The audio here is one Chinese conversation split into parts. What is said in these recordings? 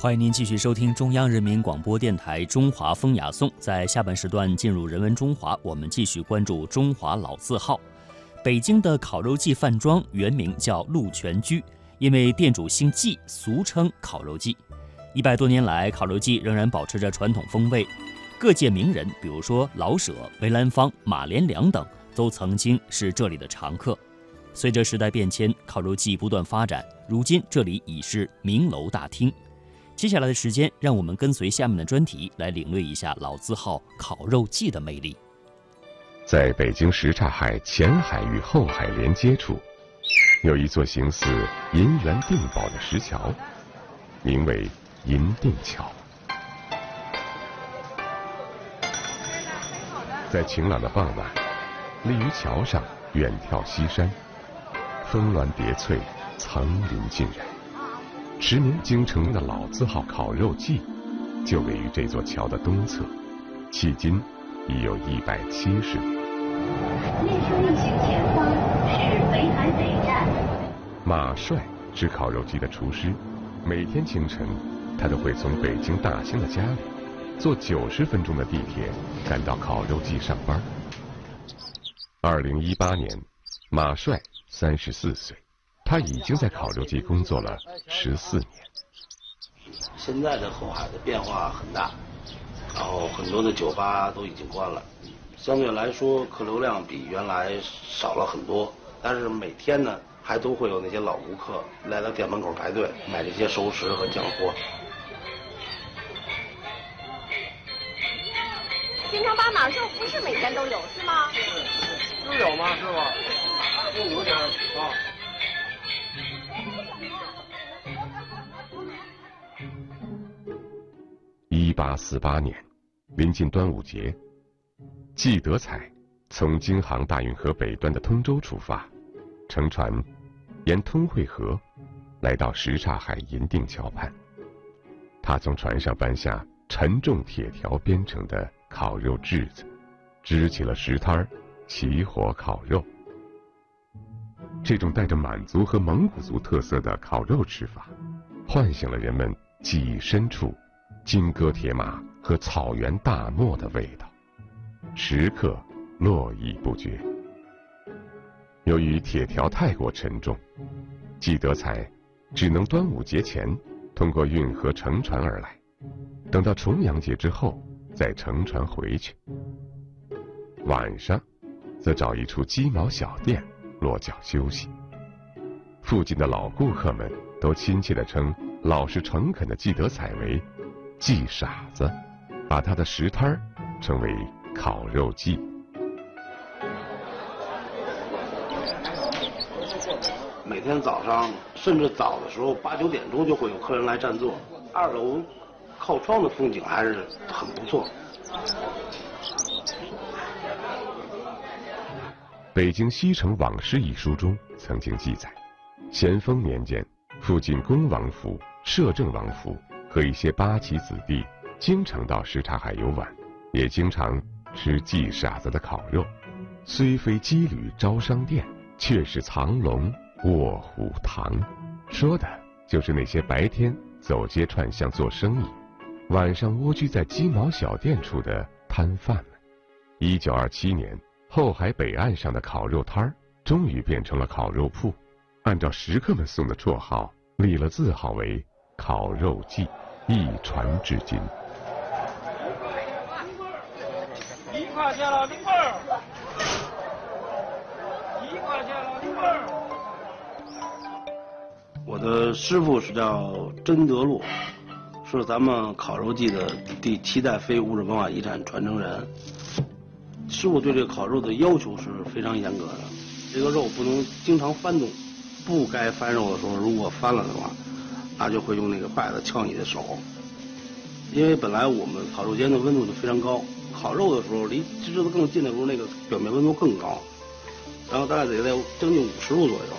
欢迎您继续收听中央人民广播电台《中华风雅颂》。在下半时段进入人文中华，我们继续关注中华老字号。北京的烤肉季饭庄原名叫鹿泉居，因为店主姓季，俗称烤肉季。一百多年来，烤肉季仍然保持着传统风味。各界名人，比如说老舍、梅兰芳、马连良等，都曾经是这里的常客。随着时代变迁，烤肉季不断发展，如今这里已是名楼大厅。接下来的时间，让我们跟随下面的专题来领略一下老字号烤肉季的魅力。在北京什刹海前海与后海连接处，有一座形似银元定堡的石桥，名为银锭桥。在晴朗的傍晚，立于桥上远眺西山，峰峦叠翠，层林尽染。驰名京城的老字号烤肉季，就位于这座桥的东侧，迄今已有一百七十年。列车运行前方是北海北站。马帅是烤肉季的厨师，每天清晨，他都会从北京大兴的家里，坐九十分钟的地铁赶到烤肉季上班。二零一八年，马帅三十四岁。他已经在烤肉季工作了十四年。现在的后海的变化很大，然后很多的酒吧都已经关了，相对来说客流量比原来少了很多。但是每天呢，还都会有那些老顾客来到店门口排队买这些熟食和酱货。京城八马肉不是每天都有是吗？是，有吗？是吧？就五点啊。八四八年，临近端午节，季德彩从京杭大运河北端的通州出发，乘船沿通惠河来到什刹海银锭桥畔。他从船上搬下沉重铁条编成的烤肉炙子，支起了石摊儿，起火烤肉。这种带着满族和蒙古族特色的烤肉吃法，唤醒了人们记忆深处。金戈铁马和草原大漠的味道，时刻络绎不绝。由于铁条太过沉重，季德才只能端午节前通过运河乘船而来，等到重阳节之后再乘船回去。晚上，则找一处鸡毛小店落脚休息。附近的老顾客们都亲切地称老实诚恳的季德才为。季傻子，把他的食摊儿称为烤肉记。每天早上，甚至早的时候八九点钟就会有客人来占座。二楼靠窗的风景还是很不错。《北京西城往事》一书中曾经记载，咸丰年间，附近恭王府、摄政王府。和一些八旗子弟经常到什刹海游玩，也经常吃季傻子的烤肉。虽非羁旅招商店，却是藏龙卧虎堂，说的就是那些白天走街串巷做生意，晚上蜗居在鸡毛小店处的摊贩们。一九二七年，后海北岸上的烤肉摊儿终于变成了烤肉铺，按照食客们送的绰号，立了字号为“烤肉记”。一传至今。一块钱了，零份儿。一块钱了，零份儿。我的师傅是叫甄德禄，是咱们烤肉季的第七代非物质文化遗产传承人。师傅对这个烤肉的要求是非常严格的，这个肉不能经常翻动，不该翻肉的时候，如果翻了的话。他就会用那个筷子敲你的手，因为本来我们烤肉间的温度就非常高，烤肉的时候离芝子更近的时候，那个表面温度更高，然后大概得在将近五十度左右，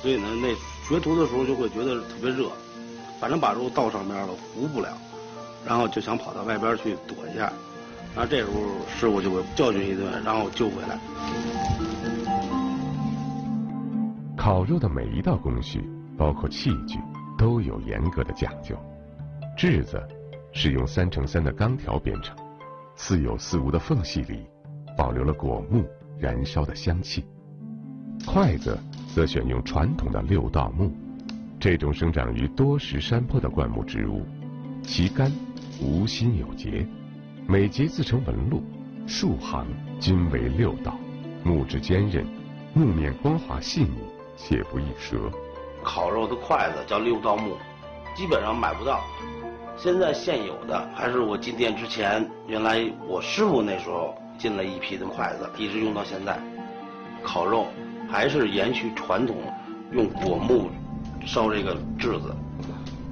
所以呢，那学徒的时候就会觉得特别热，反正把肉倒上面了糊不了，然后就想跑到外边去躲一下，然后这时候师傅就会教训一顿，然后救回来。烤肉的每一道工序，包括器具。都有严格的讲究，质子是用三乘三的钢条编成，似有似无的缝隙里，保留了果木燃烧的香气。筷子则选用传统的六道木，这种生长于多石山坡的灌木植物，其干无心有节，每节自成纹路，数行均为六道，木质坚韧，木面光滑细腻，且不易折。烤肉的筷子叫六道木，基本上买不到。现在现有的还是我进店之前，原来我师傅那时候进了一批的筷子，一直用到现在。烤肉还是延续传统，用果木烧这个炙子。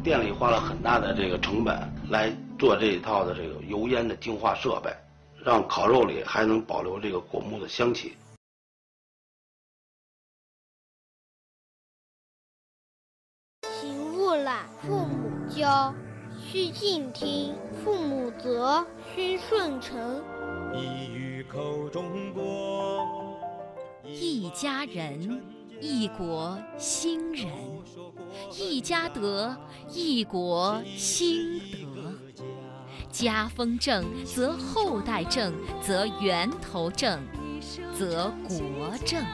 店里花了很大的这个成本来做这一套的这个油烟的净化设备，让烤肉里还能保留这个果木的香气。父母教。须敬听，父母责，须顺承。一语口中国，一家人，一国兴仁；一家德，一国兴德。家风正，则后代正，则源头正，则国正。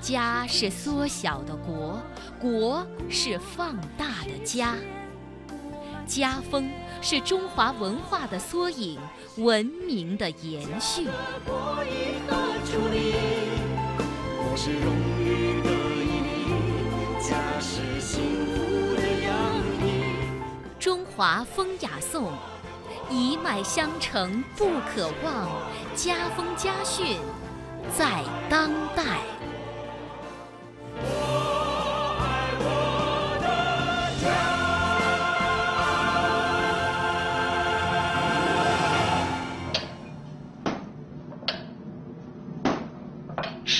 家是缩小的国，国是放大的家。家风是中华文化的缩影，文明的延续。中华风雅颂，一脉相承不可忘，家风家训在当代。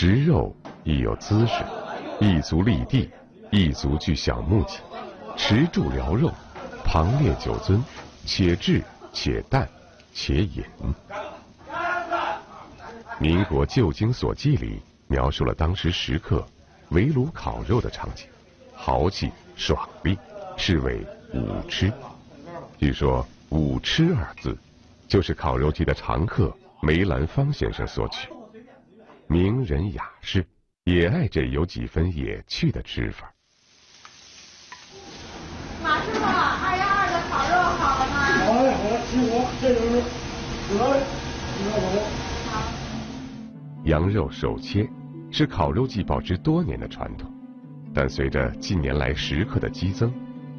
食肉亦有姿势，一足立地，一足具小木器，持柱撩肉，旁列酒樽，且炙且淡且饮。民国旧经所记里描述了当时食客围炉烤肉的场景，豪气爽利，是为武吃。据说“武吃”二字，就是烤肉季的常客梅兰芳先生所取。名人雅士也爱这有几分野趣的吃法。马师傅，二幺二的烤肉好了吗？好嘞，好嘞，辛苦，这就是得嘞，好。羊肉手切是烤肉季保持多年的传统，但随着近年来食客的激增，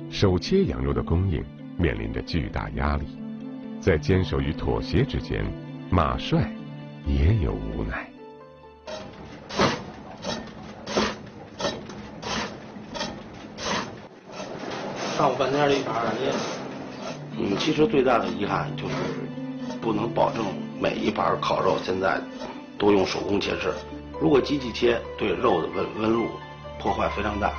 手切羊肉的供应面临着巨大压力。在坚守与妥协之间，马帅也有无奈。上午半天这一盘，嗯，其实最大的遗憾就是不能保证每一盘烤肉现在都用手工切制。如果机器切，对肉的温温度破坏非常大。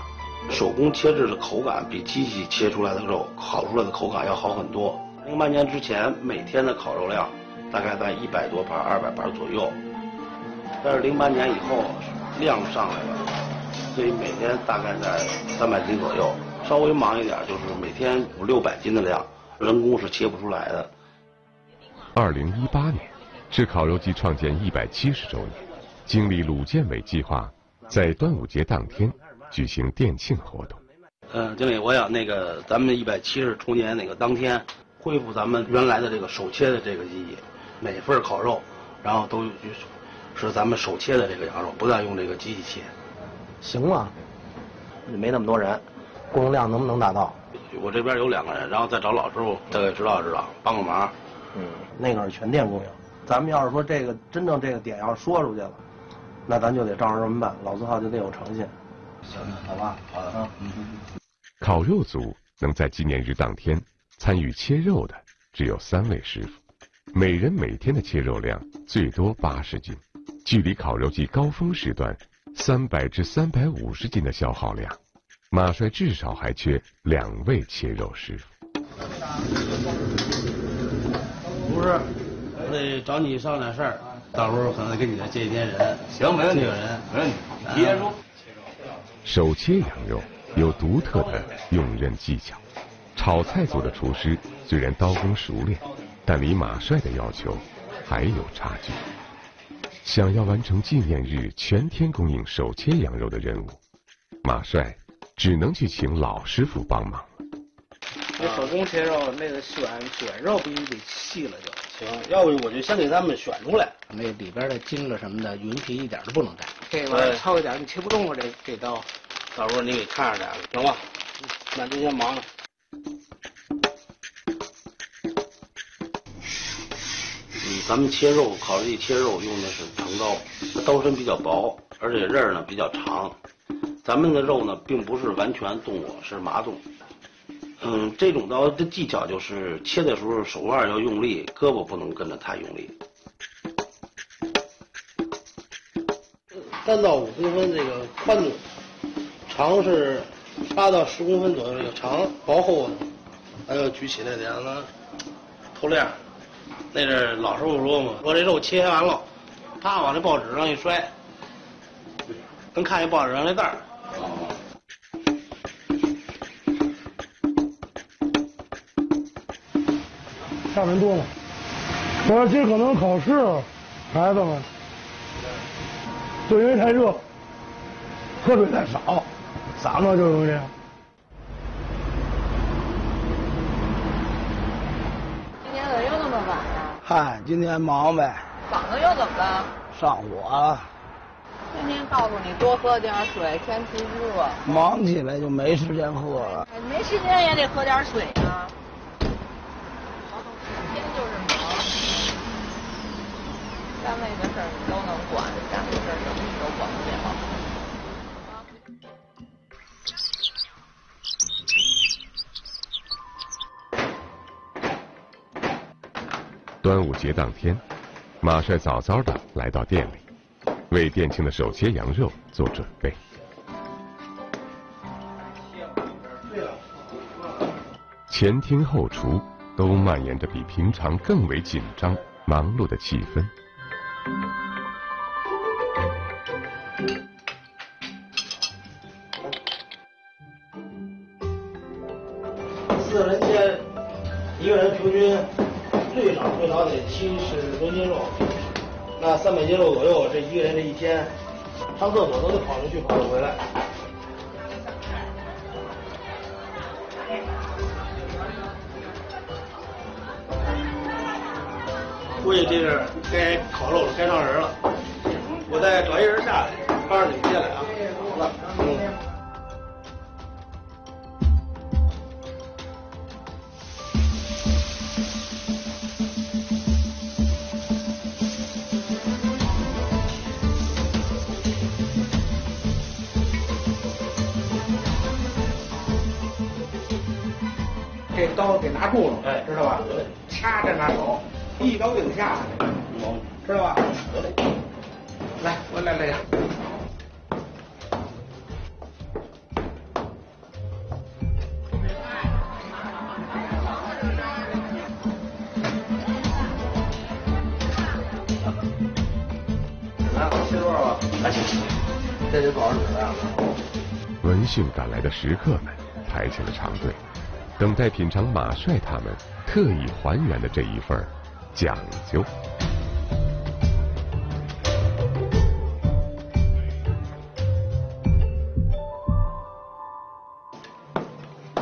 手工切制的口感比机器切出来的肉烤出来的口感要好很多。零八年之前每天的烤肉量大概在一百多盘、二百盘左右，但是零八年以后量上来了，所以每天大概在三百斤左右。稍微忙一点，就是每天五六百斤的量，人工是切不出来的。二零一八年是烤肉季创建一百七十周年，经理鲁建伟计划在端午节当天举行店庆活动。嗯，经理，我想那个咱们一百七十周年那个当天，恢复咱们原来的这个手切的这个技艺，每份烤肉，然后都是咱们手切的这个羊肉，不再用这个机器切。行吗？没那么多人。供应量能不能达到？我这边有两个人，然后再找老师傅，大概指导指导，帮个忙。嗯，那个是全店供应。咱们要是说这个真正这个点要说出去了，那咱就得照着这么办，老字号就得有诚信。行，好吧，好的啊。烤肉组能在纪念日当天参与切肉的只有三位师傅，每人每天的切肉量最多八十斤，距离烤肉季高峰时段三百至三百五十斤的消耗量。马帅至少还缺两位切肉师傅。不是，我得找你商量点事儿，到时候可能给你再接一天人。行，没问题，有人，没问题。提前说。手切羊肉有独特的用刃技巧，炒菜组的厨师虽然刀工熟练，但离马帅的要求还有差距。想要完成纪念日全天供应手切羊肉的任务，马帅只能去请老师傅帮忙了。那手工切肉，那个选选肉必须得细了就行，要不我就先给咱们选出来，那里边的筋了什么的，云皮一点都不能带。这玩意儿糙一点，你切不动啊！这这刀，到时候你给看着点，行吧？那就先忙了。嗯，咱们切肉，烤肉季切肉用的是长刀，刀身比较薄，而且刃呢比较长。咱们的肉呢，并不是完全动过，是麻动。嗯，这种刀的技巧就是切的时候手腕要用力，胳膊不能跟着太用力。三到五公分这个宽度，长是八到十公分左右这个长，薄厚的，还要举起来得让它透亮。那阵老师傅说嘛，说这肉切完了，啪往这报纸上一摔，能看见报纸上那字儿。下人多吗？我说今儿可能考试，孩子们，就因为太热，喝水太少，嗓子就容易这样。今天怎么又那么晚呀？嗨，今天忙呗，嗓子又怎么了？上火了，天天告诉你多喝点水，天气热。忙起来就没时间喝了。哎，没时间也得喝点水啊。天天就是忙，单位的事儿你都能管，家里事儿怎么你都管不了。端午节当天，马帅早早的来到店里，为店庆的手切羊肉做准备。前厅后厨都蔓延着比平常更为紧张、忙碌的气氛。最少最少得七十多斤肉，那三百斤肉左右，这一个人这一天上厕所都得跑出去跑回来。估计这是该烤肉了，该上人了。我再找一人下来，帮着你们进来啊。刀给拿住了，哎，知道吧？掐着拿手，一刀顶下来，知道吧？得嘞，来，我来来呀。来，切多少吧？来，这得多少纸啊？闻讯赶来的食客们排起了长队，等待品尝马帅他们特意还原的这一份讲究。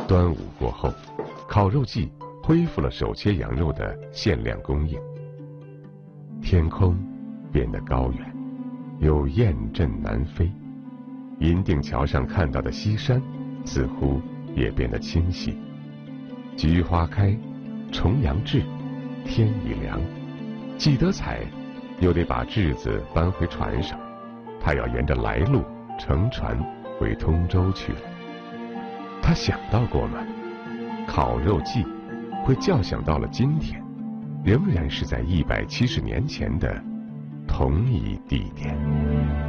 端午过后，烤肉季恢复了手切羊肉的限量供应。天空变得高远，有雁阵南飞。银锭桥上看到的西山，似乎也变得清晰。菊花开，重阳至，天已凉。季德彩又得把稚子搬回船上，他要沿着来路乘船回通州去了。他想到过吗？烤肉季会叫响到了今天，仍然是在一百七十年前的同一地点。